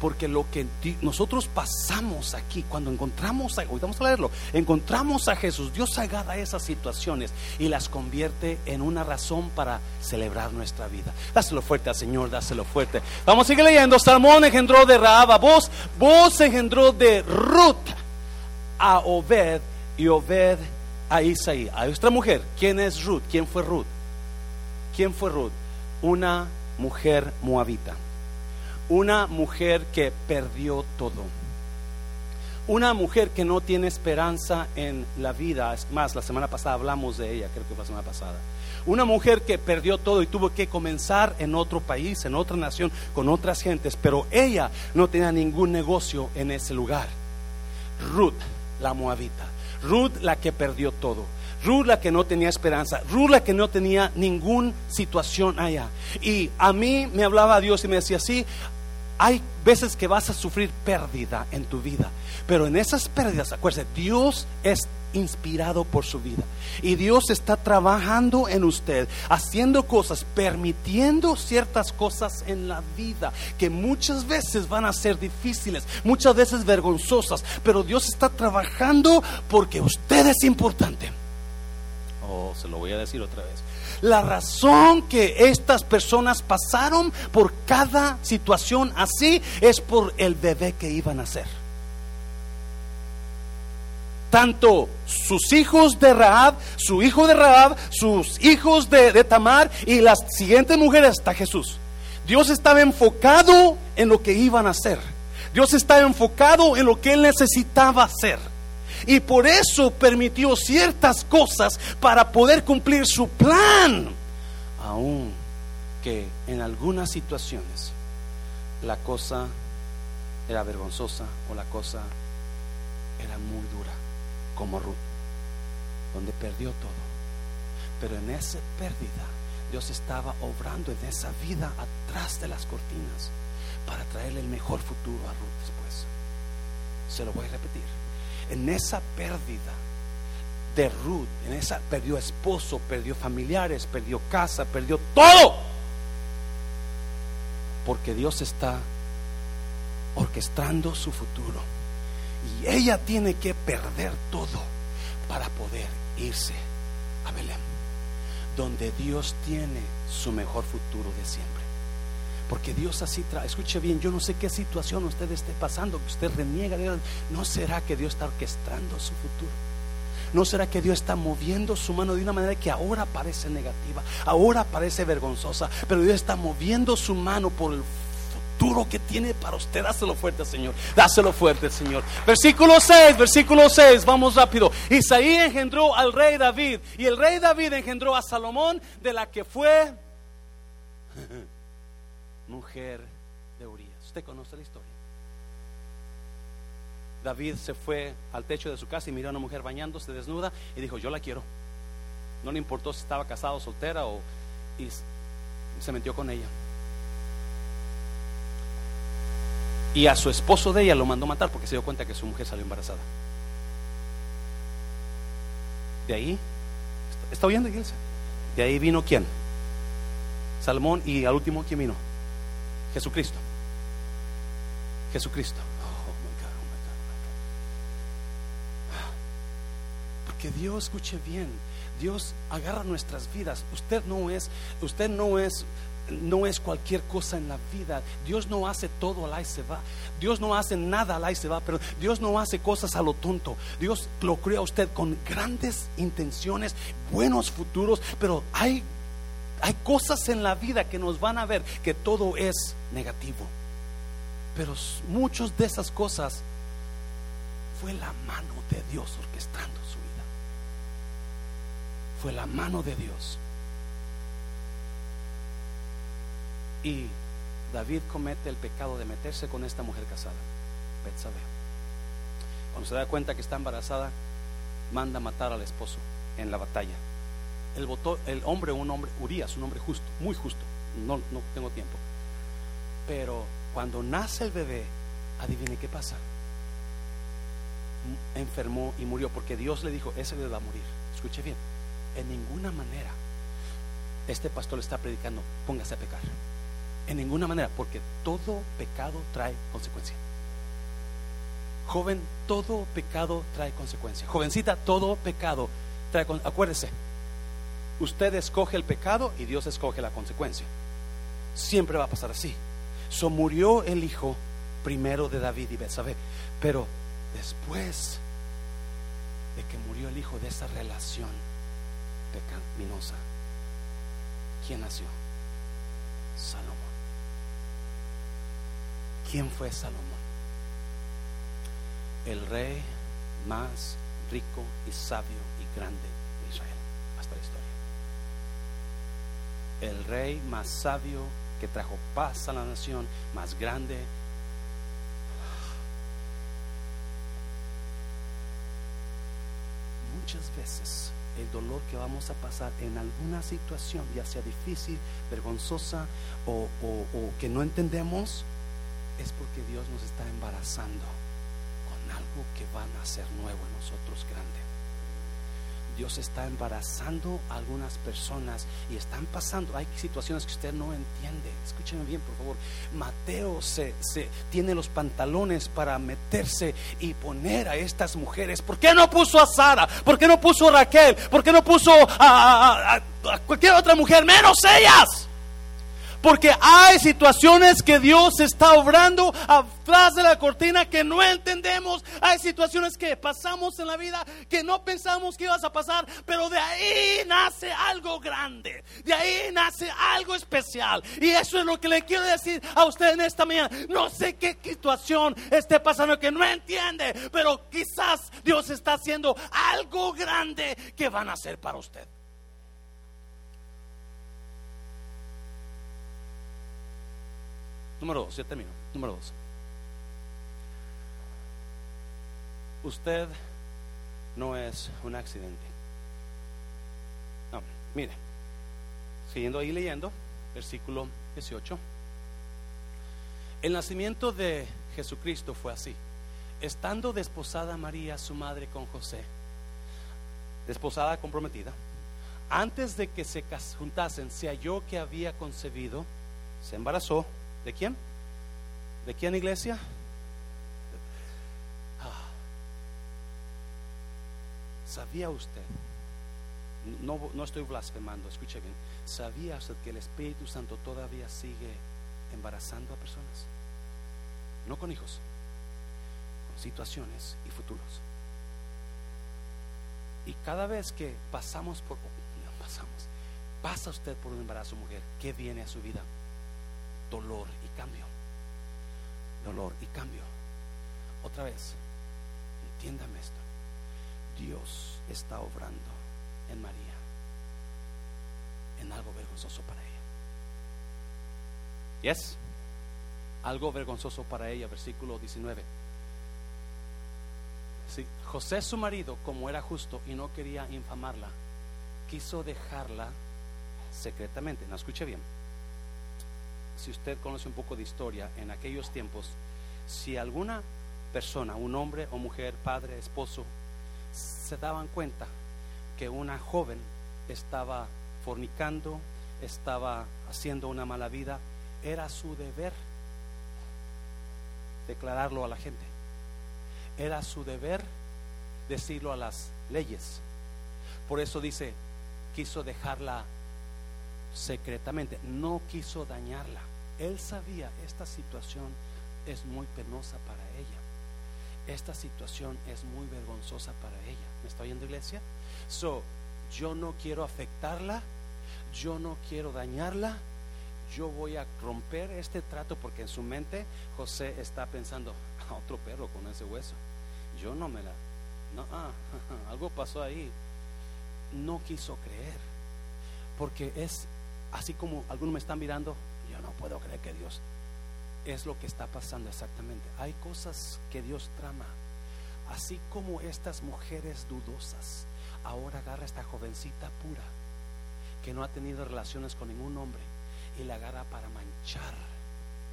Porque lo que nosotros pasamos aquí, cuando encontramos, a, hoy vamos a leerlo, encontramos a Jesús, Dios agarra esas situaciones y las convierte en una razón para celebrar nuestra vida. Dáselo fuerte al Señor, dáselo fuerte. Vamos a seguir leyendo. Salmón engendró de Raab vos, vos engendró de Ruth a Obed y Obed a Isaí, a otra mujer. ¿Quién es Ruth? ¿Quién fue Ruth? ¿Quién fue Ruth? Una mujer moabita. Una mujer que perdió todo. Una mujer que no tiene esperanza en la vida. Es más, la semana pasada hablamos de ella, creo que fue la semana pasada. Una mujer que perdió todo y tuvo que comenzar en otro país, en otra nación, con otras gentes, pero ella no tenía ningún negocio en ese lugar. Ruth, la moabita. Ruth la que perdió todo. Ruth la que no tenía esperanza, Ruth la que no tenía ninguna situación allá. Y a mí me hablaba Dios y me decía, sí, hay veces que vas a sufrir pérdida en tu vida, pero en esas pérdidas, acuérdense, Dios es inspirado por su vida. Y Dios está trabajando en usted, haciendo cosas, permitiendo ciertas cosas en la vida que muchas veces van a ser difíciles, muchas veces vergonzosas, pero Dios está trabajando porque usted es importante. Oh, se lo voy a decir otra vez. La razón que estas personas pasaron por cada situación así es por el bebé que iban a ser tanto sus hijos de Raab, su hijo de Raab, sus hijos de, Tamar y las siguientes mujeres hasta Jesús. Dios estaba enfocado en lo que iban a hacer. Dios estaba enfocado en lo que él necesitaba hacer. Y por eso permitió ciertas cosas para poder cumplir su plan. Aun que en algunas situaciones la cosa era vergonzosa o la cosa era muy dura como Ruth, donde perdió todo. Pero en esa pérdida, Dios estaba obrando en esa vida atrás de las cortinas para traerle el mejor futuro a Ruth después. Se lo voy a repetir. En esa pérdida de Ruth, en esa perdió esposo, perdió familiares, perdió casa, perdió todo. Porque Dios está orquestando su futuro y ella tiene que perder todo para poder irse a Belén, donde Dios tiene su mejor futuro de siempre. Porque Dios así trae. Escuche bien, yo no sé qué situación usted esté pasando, que usted reniega. ¿No será que Dios está orquestando su futuro? ¿No será que Dios está moviendo su mano de una manera que ahora parece negativa, ahora parece vergonzosa, pero Dios está moviendo su mano por el futuro que tiene para usted? Dáselo fuerte, Señor. Dáselo fuerte, Señor. Versículo 6, versículo 6, vamos rápido. Isaí engendró al rey David y el rey David engendró a Salomón de la que fue mujer de Urias. Usted conoce la historia. David se fue al techo de su casa y miró a una mujer bañándose desnuda y dijo, yo la quiero. No le importó si estaba casado soltera o y se metió con ella. Y a su esposo de ella lo mandó matar porque se dio cuenta que su mujer salió embarazada. De ahí, ¿está oyendo iglesia? De ahí vino quién? Salmón y al último, ¿quién vino? Jesucristo. Jesucristo. Oh, oh Porque Dios, escuche bien, Dios agarra nuestras vidas. Usted no es, usted no es no es cualquier cosa en la vida. Dios no hace todo al y se va. Dios no hace nada al y se va, pero Dios no hace cosas a lo tonto. Dios lo crea a usted con grandes intenciones, buenos futuros, pero hay hay cosas en la vida que nos van a ver que todo es negativo. Pero muchas de esas cosas fue la mano de Dios orquestando su vida. Fue la mano de Dios. Y David comete el pecado de meterse con esta mujer casada, Betsabé. Cuando se da cuenta que está embarazada, manda matar al esposo en la batalla el, el hombre, un hombre, Urias, un hombre justo, muy justo, no, no tengo tiempo. Pero cuando nace el bebé, adivine qué pasa. Enfermó y murió porque Dios le dijo, ese bebé va a morir. Escuche bien, en ninguna manera este pastor le está predicando, póngase a pecar. En ninguna manera, porque todo pecado trae consecuencia. Joven, todo pecado trae consecuencia. Jovencita, todo pecado trae consecuencia. Acuérdese, Usted escoge el pecado y Dios escoge la consecuencia. Siempre va a pasar así. So murió el hijo primero de David y Betsabé, pero después de que murió el hijo de esa relación pecaminosa, ¿quién nació? Salomón. ¿Quién fue Salomón? El rey más rico y sabio y grande de Israel hasta la historia el rey más sabio que trajo paz a la nación, más grande. Muchas veces el dolor que vamos a pasar en alguna situación, ya sea difícil, vergonzosa o, o que no entendemos, es porque Dios nos está embarazando con algo que va a ser nuevo en nosotros grande. Dios está embarazando a algunas personas y están pasando. Hay situaciones que usted no entiende. Escúcheme bien, por favor. Mateo se, tiene los pantalones para meterse y poner a estas mujeres. ¿Por qué no puso a Sara? ¿Por qué no puso a Raquel? ¿Por qué no puso a cualquier otra mujer? Menos ellas. Porque hay situaciones que Dios está obrando atrás de la cortina que no entendemos. Hay situaciones que pasamos en la vida que no pensamos que ibas a pasar, pero de ahí nace algo grande. De ahí nace algo especial. Y eso es lo que le quiero decir a usted en esta mañana. No sé qué situación esté pasando que no entiende, pero quizás Dios está haciendo algo grande que van a hacer para usted. Número dos, ya termino. Número dos. Usted no es un accidente. No, mire, siguiendo ahí leyendo, versículo 18. El nacimiento de Jesucristo fue así. Estando desposada María, su madre, con José, desposada comprometida, antes de que se juntasen, se halló que había concebido, se embarazó ¿De quién? ¿De quién iglesia? Ah. ¿Sabía usted? No, no estoy blasfemando, escuche bien. ¿Sabía usted que el Espíritu Santo todavía sigue embarazando a personas. No con hijos, con situaciones y futuros. Y cada vez que pasamos por, no pasamos, pasa usted por un embarazo, mujer, ¿qué viene a su vida? Dolor y cambio. Dolor y cambio. Otra vez, entiéndame esto. Dios está obrando en María en algo vergonzoso para ella. Yes. Algo vergonzoso para ella, versículo 19. Sí, José su marido, como era justo y no quería infamarla, quiso dejarla secretamente. No escuche bien. Si usted conoce un poco de historia, en aquellos tiempos, si alguna persona, un hombre o mujer, padre, esposo, se daban cuenta que una joven estaba fornicando, estaba haciendo una mala vida, era su deber declararlo a la gente. Era su deber decirlo a las leyes. Por eso dice, quiso dejarla secretamente, no quiso dañarla. Él sabía, esta situación es muy penosa para ella. Esta situación es muy vergonzosa para ella. ¿Me está oyendo iglesia? So, yo no quiero afectarla, yo no quiero dañarla, yo voy a romper este trato porque en su mente José está pensando, a otro perro con ese hueso. Yo no me la... No, ah, algo pasó ahí. No quiso creer. Porque es así como algunos me están mirando, yo no puedo creer que Dios es lo que está pasando exactamente. Hay cosas que Dios trama. Así como estas mujeres dudosas, ahora agarra esta jovencita pura que no ha tenido relaciones con ningún hombre y la agarra para manchar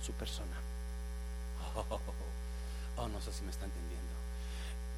su persona. Oh, no sé si me está entendiendo.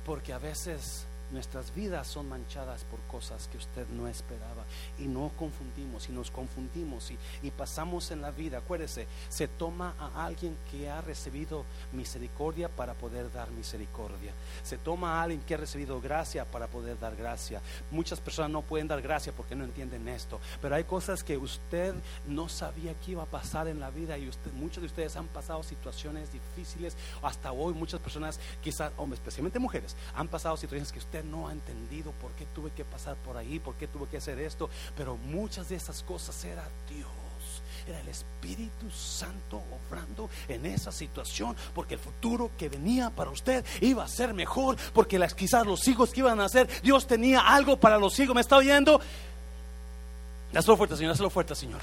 Porque a veces Nuestras vidas son manchadas por cosas que usted no esperaba y no confundimos y nos confundimos y, pasamos en la vida. Acuérdese, se toma a alguien que ha recibido misericordia para poder dar misericordia. Se toma a alguien que ha recibido gracia para poder dar gracia. Muchas personas no pueden dar gracia porque no entienden esto, pero hay cosas que usted no sabía que iba a pasar en la vida y usted, muchos de ustedes han pasado situaciones difíciles. Hasta hoy muchas personas, quizás, especialmente mujeres, han pasado situaciones que usted no ha entendido por qué tuve que pasar por ahí, por qué tuve que hacer esto, pero muchas de esas cosas era Dios. Era el Espíritu Santo obrando en esa situación, porque el futuro que venía para usted iba a ser mejor, porque las, quizás los hijos que iban a nacer, Dios tenía algo para los hijos. ¿Me está oyendo? Hazlo fuerte, Señor, hazlo fuerte, Señor.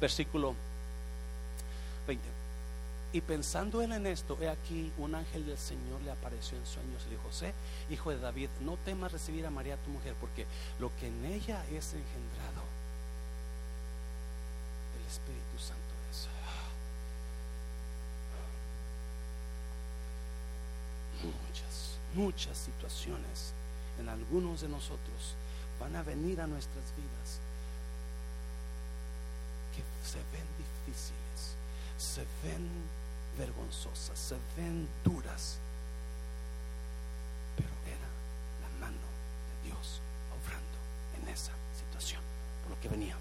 Versículo 20. Y pensando él en esto, he aquí un ángel del Señor le apareció en sueños y le dijo, José, hijo de David, no temas recibir a María tu mujer, porque lo que en ella es engendrado, el Espíritu Santo es. Muchas, muchas situaciones en algunos de nosotros van a venir a nuestras vidas que se ven difíciles, se ven vergonzosas, se ven duras, pero era la mano de Dios obrando en esa situación, por lo que venía.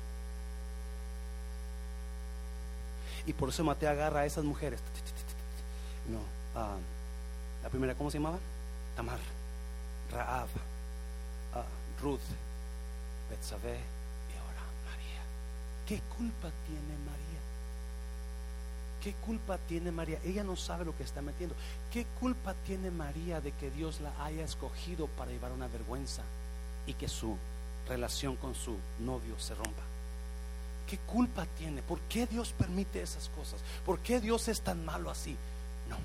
Y por eso Mateo agarra a esas mujeres. No, ah, la primera, ¿cómo se llamaba? Tamar, Raab, uh, Ruth, Betsabé y ahora María. ¿Qué culpa tiene María? ¿Qué culpa tiene María? Ella no sabe lo que está metiendo. ¿Qué culpa tiene María de que Dios la haya escogido para llevar una vergüenza y que su relación con su novio se rompa? ¿Qué culpa tiene? ¿Por qué Dios permite esas cosas? ¿Por qué Dios es tan malo así? No.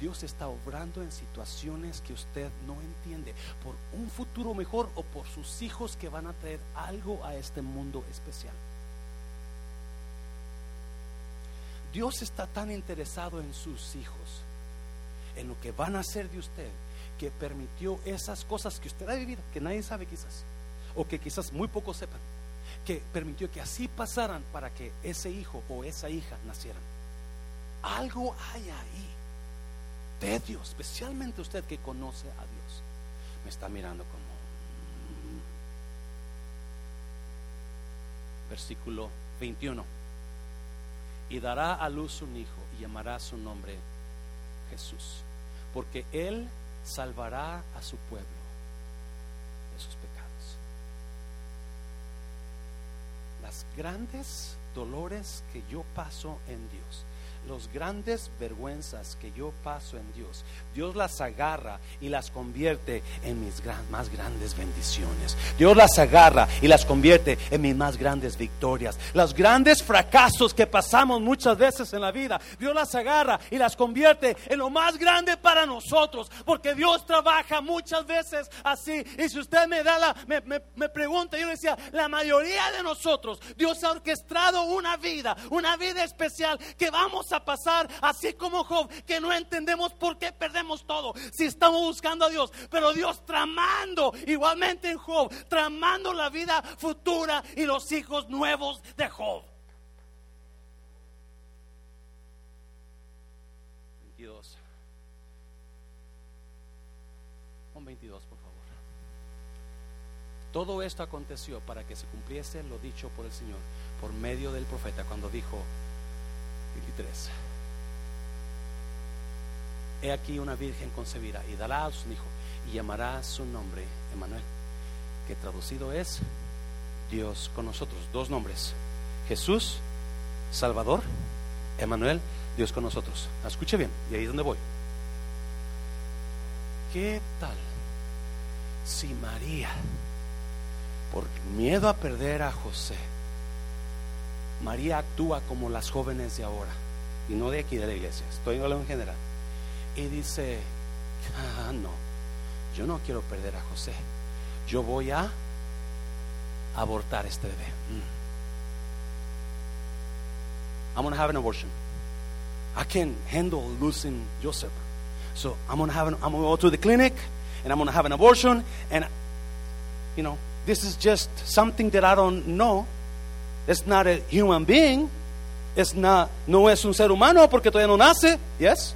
Dios está obrando en situaciones que usted no entiende por un futuro mejor o por sus hijos que van a traer algo a este mundo especial. Dios está tan interesado en sus hijos, en lo que van a hacer de usted, que permitió esas cosas que usted ha vivido, que nadie sabe quizás, o que quizás muy pocos sepan, que permitió que así pasaran para que ese hijo o esa hija nacieran. Algo hay ahí de Dios, especialmente usted que conoce a Dios. Me está mirando como... Versículo 21. Y dará a luz un hijo y llamará su nombre Jesús, porque él salvará a su pueblo de sus pecados. Las grandes dolores que yo paso en Dios los grandes vergüenzas que yo paso en Dios, Dios las agarra y las convierte en mis más grandes bendiciones. Dios las agarra y las convierte en mis más grandes victorias. Los grandes fracasos que pasamos muchas veces en la vida, Dios las agarra y las convierte en lo más grande para nosotros, porque Dios trabaja muchas veces así. Y si usted me da me, me pregunta, yo decía, la mayoría de nosotros, Dios ha orquestado una vida, una vida especial que vamos a pasar así como Job, que no entendemos por qué perdemos todo si estamos buscando a Dios. Pero Dios tramando, igualmente en Job, tramando la vida futura y los hijos nuevos de Job. 22. Pon 22, por favor. Todo esto aconteció para que se cumpliese lo dicho por el Señor por medio del profeta cuando dijo, 23. He aquí una virgen concebirá y dará a su hijo y llamará su nombre Emanuel, que traducido es Dios con nosotros. Dos nombres. Jesús, Salvador, Emanuel, Dios con nosotros. Escuche bien, y ahí es donde voy. ¿Qué tal si María, por miedo a perder a José, María actúa como las jóvenes de ahora, y no de aquí de la iglesia, estoy hablando en general. Y dice, ah, no, yo no quiero perder a José, yo voy a abortar este bebé. Mm. I'm going to have an abortion. I can handle losing Joseph. So I'm going have an, I'm going to go to the clinic and I'm going to have an abortion and you know, this is just something that I don't know It's not a human being. It's not, no es un ser humano porque todavía no nace. Yes?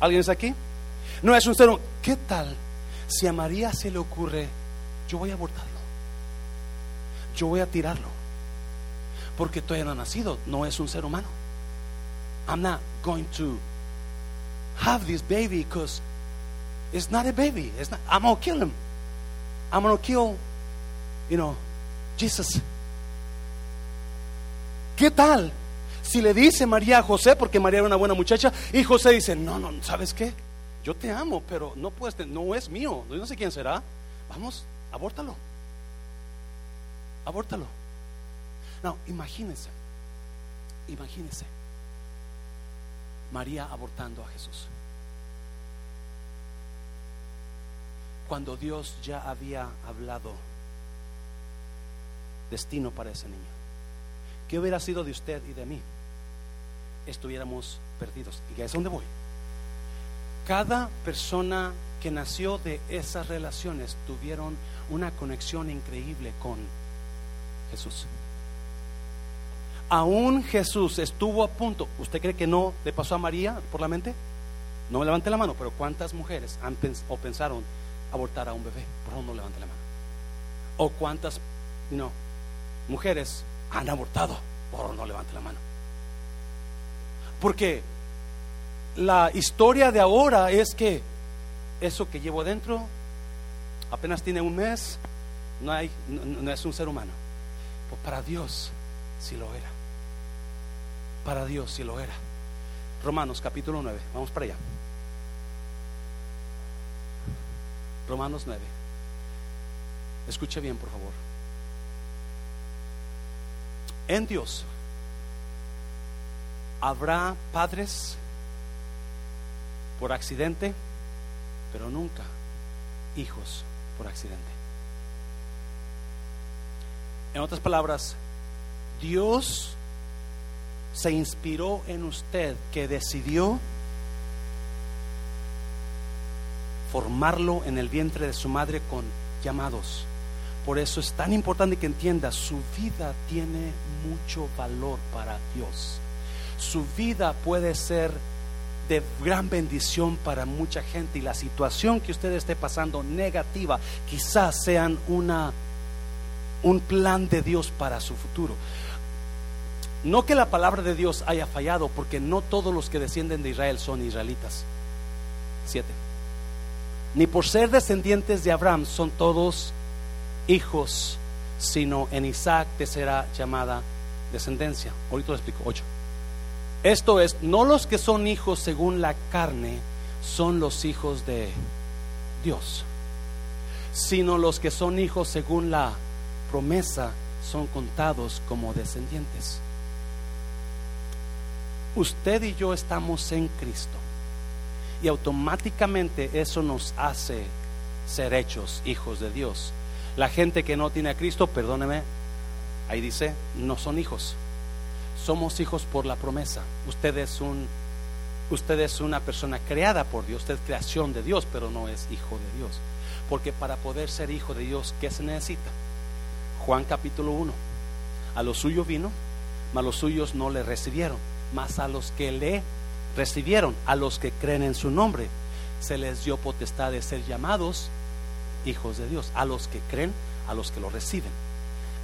¿Alguien está aquí? No es un ser humano. ¿Qué tal si a María se le ocurre, yo voy a abortarlo? Yo voy a tirarlo. Porque todavía no ha nacido. No es un ser humano. I'm not going to have this baby because it's not a baby. It's not, I'm going to kill him. I'm going to kill, you know, Jesus. ¿Qué tal si le dice María a José, porque María era una buena muchacha, y José dice, no, no, ¿sabes qué? Yo te amo, pero no puedes, no es mío, no sé quién será. Vamos, abórtalo. Abórtalo. No, imagínense, imagínense. María abortando a Jesús. Cuando Dios ya había hablado destino para ese niño. ¿Qué hubiera sido de usted y de mí? Estuviéramos perdidos. ¿Y a es donde voy? Cada persona que nació de esas relaciones tuvieron una conexión increíble con Jesús. Aún Jesús estuvo a punto. ¿Usted cree que no le pasó a María por la mente? No me levante la mano, pero ¿cuántas mujeres han o pensaron abortar a un bebé? Por favor, no levante la mano. ¿O cuántas no, mujeres han abortado. Por no levante la mano. Porque la historia de ahora es que eso que llevo dentro apenas tiene un mes, no, es un ser humano. Pues para Dios sí lo era. Para Dios sí lo era. Romanos capítulo 9, vamos para allá. Romanos 9. Escuche bien, por favor en Dios habrá padres por accidente, pero nunca hijos por accidente. En otras palabras, Dios se inspiró en usted que decidió formarlo en el vientre de su madre con llamados por eso es tan importante que entienda, su vida tiene mucho valor para Dios. Su vida puede ser de gran bendición para mucha gente y la situación que usted esté pasando negativa quizás sean una un plan de Dios para su futuro. No que la palabra de Dios haya fallado, porque no todos los que descienden de Israel son israelitas. Siete. Ni por ser descendientes de Abraham son todos hijos, sino en Isaac te será llamada descendencia. Ahorita lo explico. Ocho. Esto es, no los que son hijos según la carne son los hijos de Dios, sino los que son hijos según la promesa son contados como descendientes. Usted y yo estamos en Cristo y automáticamente eso nos hace ser hechos hijos de Dios. La gente que no tiene a Cristo, perdóneme, ahí dice, no son hijos. Somos hijos por la promesa. Usted es un usted es una persona creada por Dios, usted es creación de Dios, pero no es hijo de Dios. Porque para poder ser hijo de Dios, ¿qué se necesita? Juan capítulo 1. A los suyos vino, mas los suyos no le recibieron mas a los que le recibieron, a los que creen en su nombre, se les dio potestad de ser llamados hijos de Dios, a los que creen, a los que lo reciben.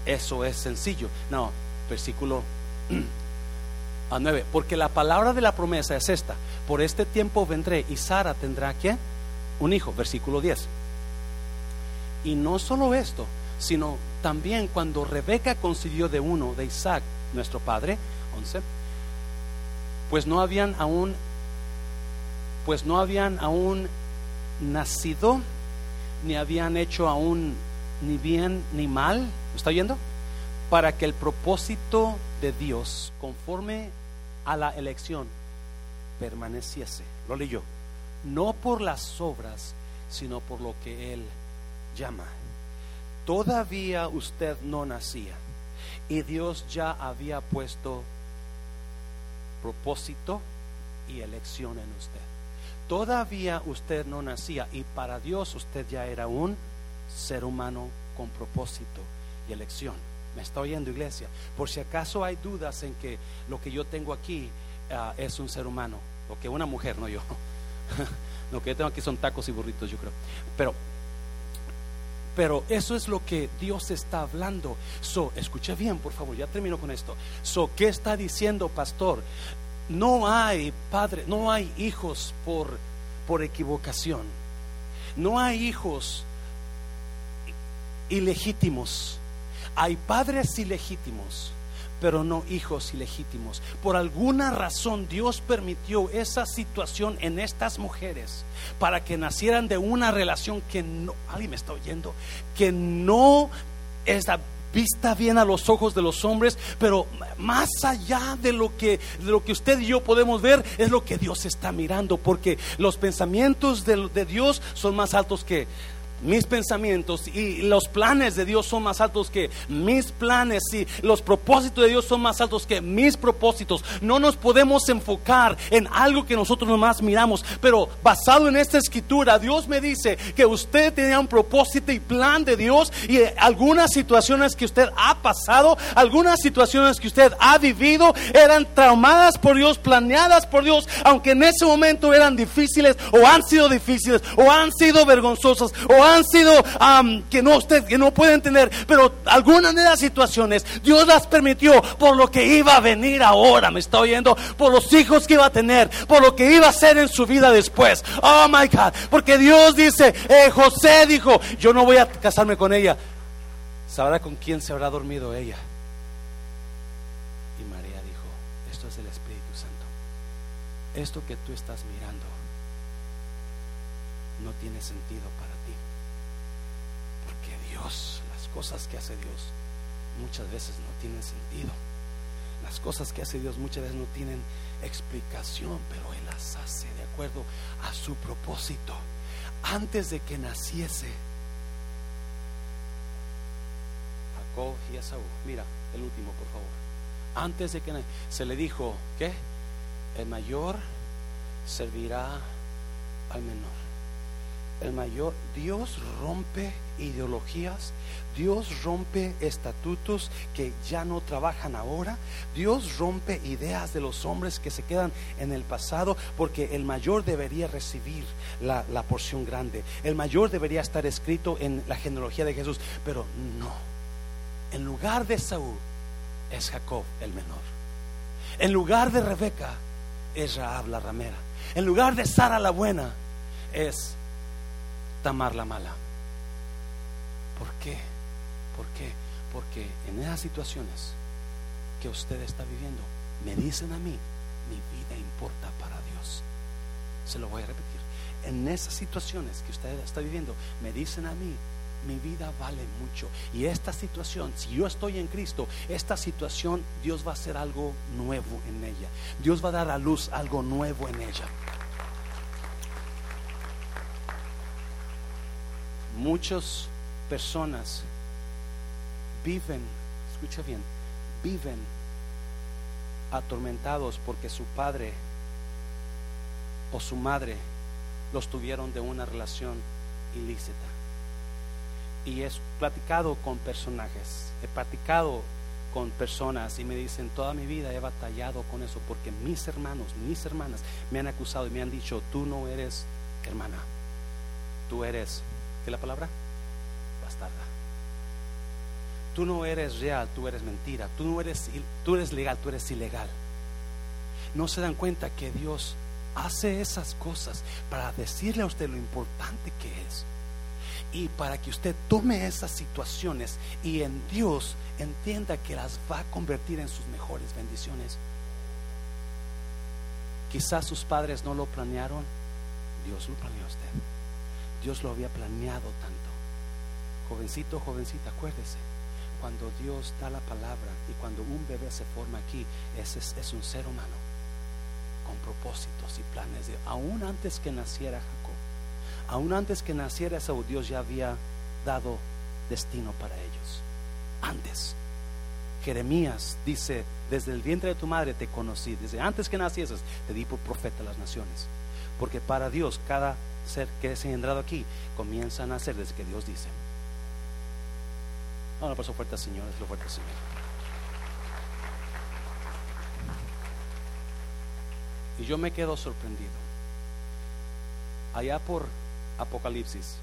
Eso es sencillo. No, versículo a 9, porque la palabra de la promesa es esta, por este tiempo vendré y Sara tendrá ¿quién? Un hijo, versículo 10. Y no solo esto, sino también cuando Rebeca concibió de uno, de Isaac, nuestro padre, 11, pues no habían aún pues no habían aún nacido ni habían hecho aún ni bien ni mal, ¿me está oyendo? Para que el propósito de Dios conforme a la elección permaneciese. Lo leyó. No por las obras, sino por lo que él llama. Todavía usted no nacía y Dios ya había puesto propósito y elección en usted. Todavía usted no nacía y para Dios usted ya era un ser humano con propósito y elección. ¿Me está oyendo iglesia? Por si acaso hay dudas en que lo que yo tengo aquí ah, es un ser humano, lo que una mujer, no yo. lo que yo tengo aquí son tacos y burritos, yo creo. Pero pero eso es lo que Dios está hablando. So, escuche bien, por favor, ya termino con esto. So, ¿qué está diciendo, pastor? No hay padre, no hay hijos por, por equivocación. No hay hijos ilegítimos. Hay padres ilegítimos pero no hijos ilegítimos. Por alguna razón Dios permitió esa situación en estas mujeres para que nacieran de una relación que no, alguien me está oyendo, que no está vista bien a los ojos de los hombres, pero más allá de lo que de lo que usted y yo podemos ver es lo que Dios está mirando, porque los pensamientos de, de Dios son más altos que mis pensamientos y los planes de Dios son más altos que mis planes y los propósitos de Dios son más altos que mis propósitos. No nos podemos enfocar en algo que nosotros nomás miramos, pero basado en esta escritura, Dios me dice que usted tenía un propósito y plan de Dios y algunas situaciones que usted ha pasado, algunas situaciones que usted ha vivido eran traumadas por Dios, planeadas por Dios, aunque en ese momento eran difíciles o han sido difíciles o han sido vergonzosas o han han sido que no usted que no puede entender, pero algunas de las situaciones Dios las permitió por lo que iba a venir ahora, me está oyendo, por los hijos que iba a tener, por lo que iba a hacer en su vida después. Oh my God, porque Dios dice, eh, José dijo, yo no voy a casarme con ella. Sabrá con quién se habrá dormido ella. Y María dijo, esto es el Espíritu Santo. Esto que tú estás mirando no tiene sentido para las cosas que hace Dios muchas veces no tienen sentido. Las cosas que hace Dios muchas veces no tienen explicación, pero Él las hace de acuerdo a su propósito. Antes de que naciese Jacob y Esaú, mira, el último, por favor. Antes de que se le dijo, ¿qué? El mayor servirá al menor el mayor, Dios rompe ideologías, Dios rompe estatutos que ya no trabajan ahora, Dios rompe ideas de los hombres que se quedan en el pasado, porque el mayor debería recibir la, porción grande, el mayor debería estar escrito en la genealogía de Jesús, pero no. En lugar de Saúl es Jacob el menor. En lugar de Rebeca es Raab la ramera. En lugar de Sara la buena es Tamar la mala. ¿Por qué? ¿Por qué? Porque en esas situaciones que usted está viviendo, me dicen a mí, mi vida importa para Dios. Se lo voy a repetir. En esas situaciones que usted está viviendo, me dicen a mí, mi vida vale mucho. Y esta situación, si yo estoy en Cristo, esta situación Dios va a hacer algo nuevo en ella. Dios va a dar a luz algo nuevo en ella. Muchas personas viven, escucha bien, viven atormentados porque su padre o su madre los tuvieron de una relación ilícita. Y he platicado con personajes, he platicado con personas y me dicen, toda mi vida he batallado con eso porque mis hermanos, mis hermanas me han acusado y me han dicho, tú no eres hermana, tú eres, ¿qué es la palabra? Bastarda. Tú no eres real, tú eres mentira, tú no eres, tú eres legal, tú eres ilegal. No se dan cuenta que Dios hace esas cosas para decirle a usted lo importante que es. Y para que usted tome esas situaciones y en Dios entienda que las va a convertir en sus mejores bendiciones. Quizás sus padres no lo planearon, Dios lo planeó a usted. Dios lo había planeado tanto. Jovencito, jovencita, acuérdese, cuando Dios da la palabra y cuando un bebé se forma aquí, ese es un ser humano con propósitos y planes. De, aún antes que naciera Jacob, aún antes que naciera Esaú, Dios ya había dado destino para ellos. Antes. Jeremías dice, desde el vientre de tu madre te conocí, desde antes que nacieses te di por profeta a las naciones. Porque para Dios cada ser que es engendrado aquí comienza a nacer desde que Dios dice. No, por fuerte Señor, es lo fuerte Señor. Y yo me quedo sorprendido. Allá por Apocalipsis,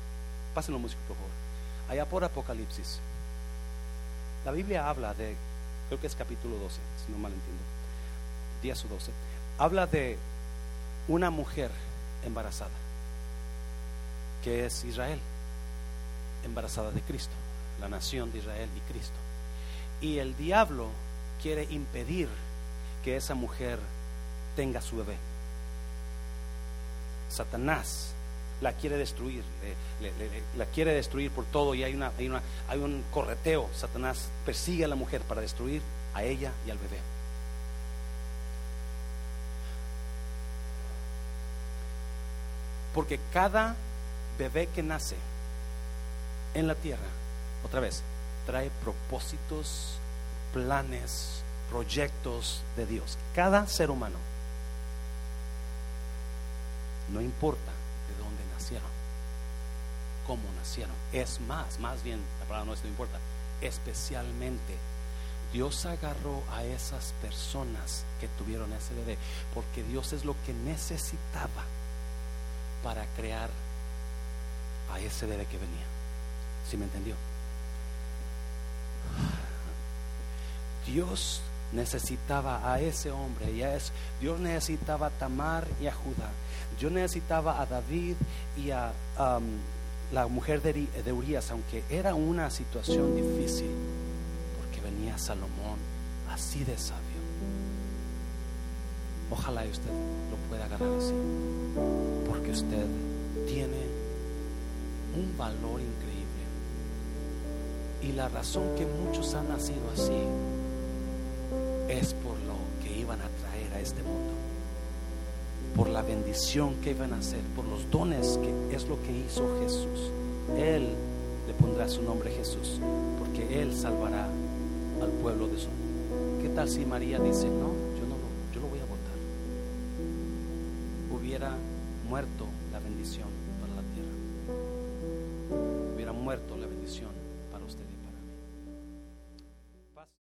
pásenlo música por favor. Allá por Apocalipsis, la Biblia habla de, creo que es capítulo 12, si no mal entiendo, 10 o 12, habla de una mujer embarazada, que es Israel, embarazada de Cristo, la nación de Israel y Cristo. Y el diablo quiere impedir que esa mujer tenga su bebé. Satanás la quiere destruir, la quiere destruir por todo y hay, una, hay, una, hay un correteo. Satanás persigue a la mujer para destruir a ella y al bebé. Porque cada bebé que nace en la tierra, otra vez, trae propósitos, planes, proyectos de Dios. Cada ser humano. No importa de dónde nacieron, cómo nacieron. Es más, más bien, la palabra no es no importa, especialmente Dios agarró a esas personas que tuvieron ese bebé, porque Dios es lo que necesitaba para crear a ese bebé que venía. ¿Sí me entendió? Dios necesitaba a ese hombre y a Dios necesitaba a Tamar y a Judá. Yo necesitaba a David y a la mujer de, de Urias, aunque era una situación difícil, porque venía Salomón así de sabio. Ojalá usted lo pueda agarrar así, porque usted tiene un valor increíble. Y la razón que muchos han nacido así es por lo que iban a traer a este mundo por la bendición que iban a hacer, por los dones que es lo que hizo Jesús. Él le pondrá su nombre Jesús, porque Él salvará al pueblo de su. ¿Qué tal si María dice, no, Hubiera muerto la bendición para la tierra. Hubiera muerto la bendición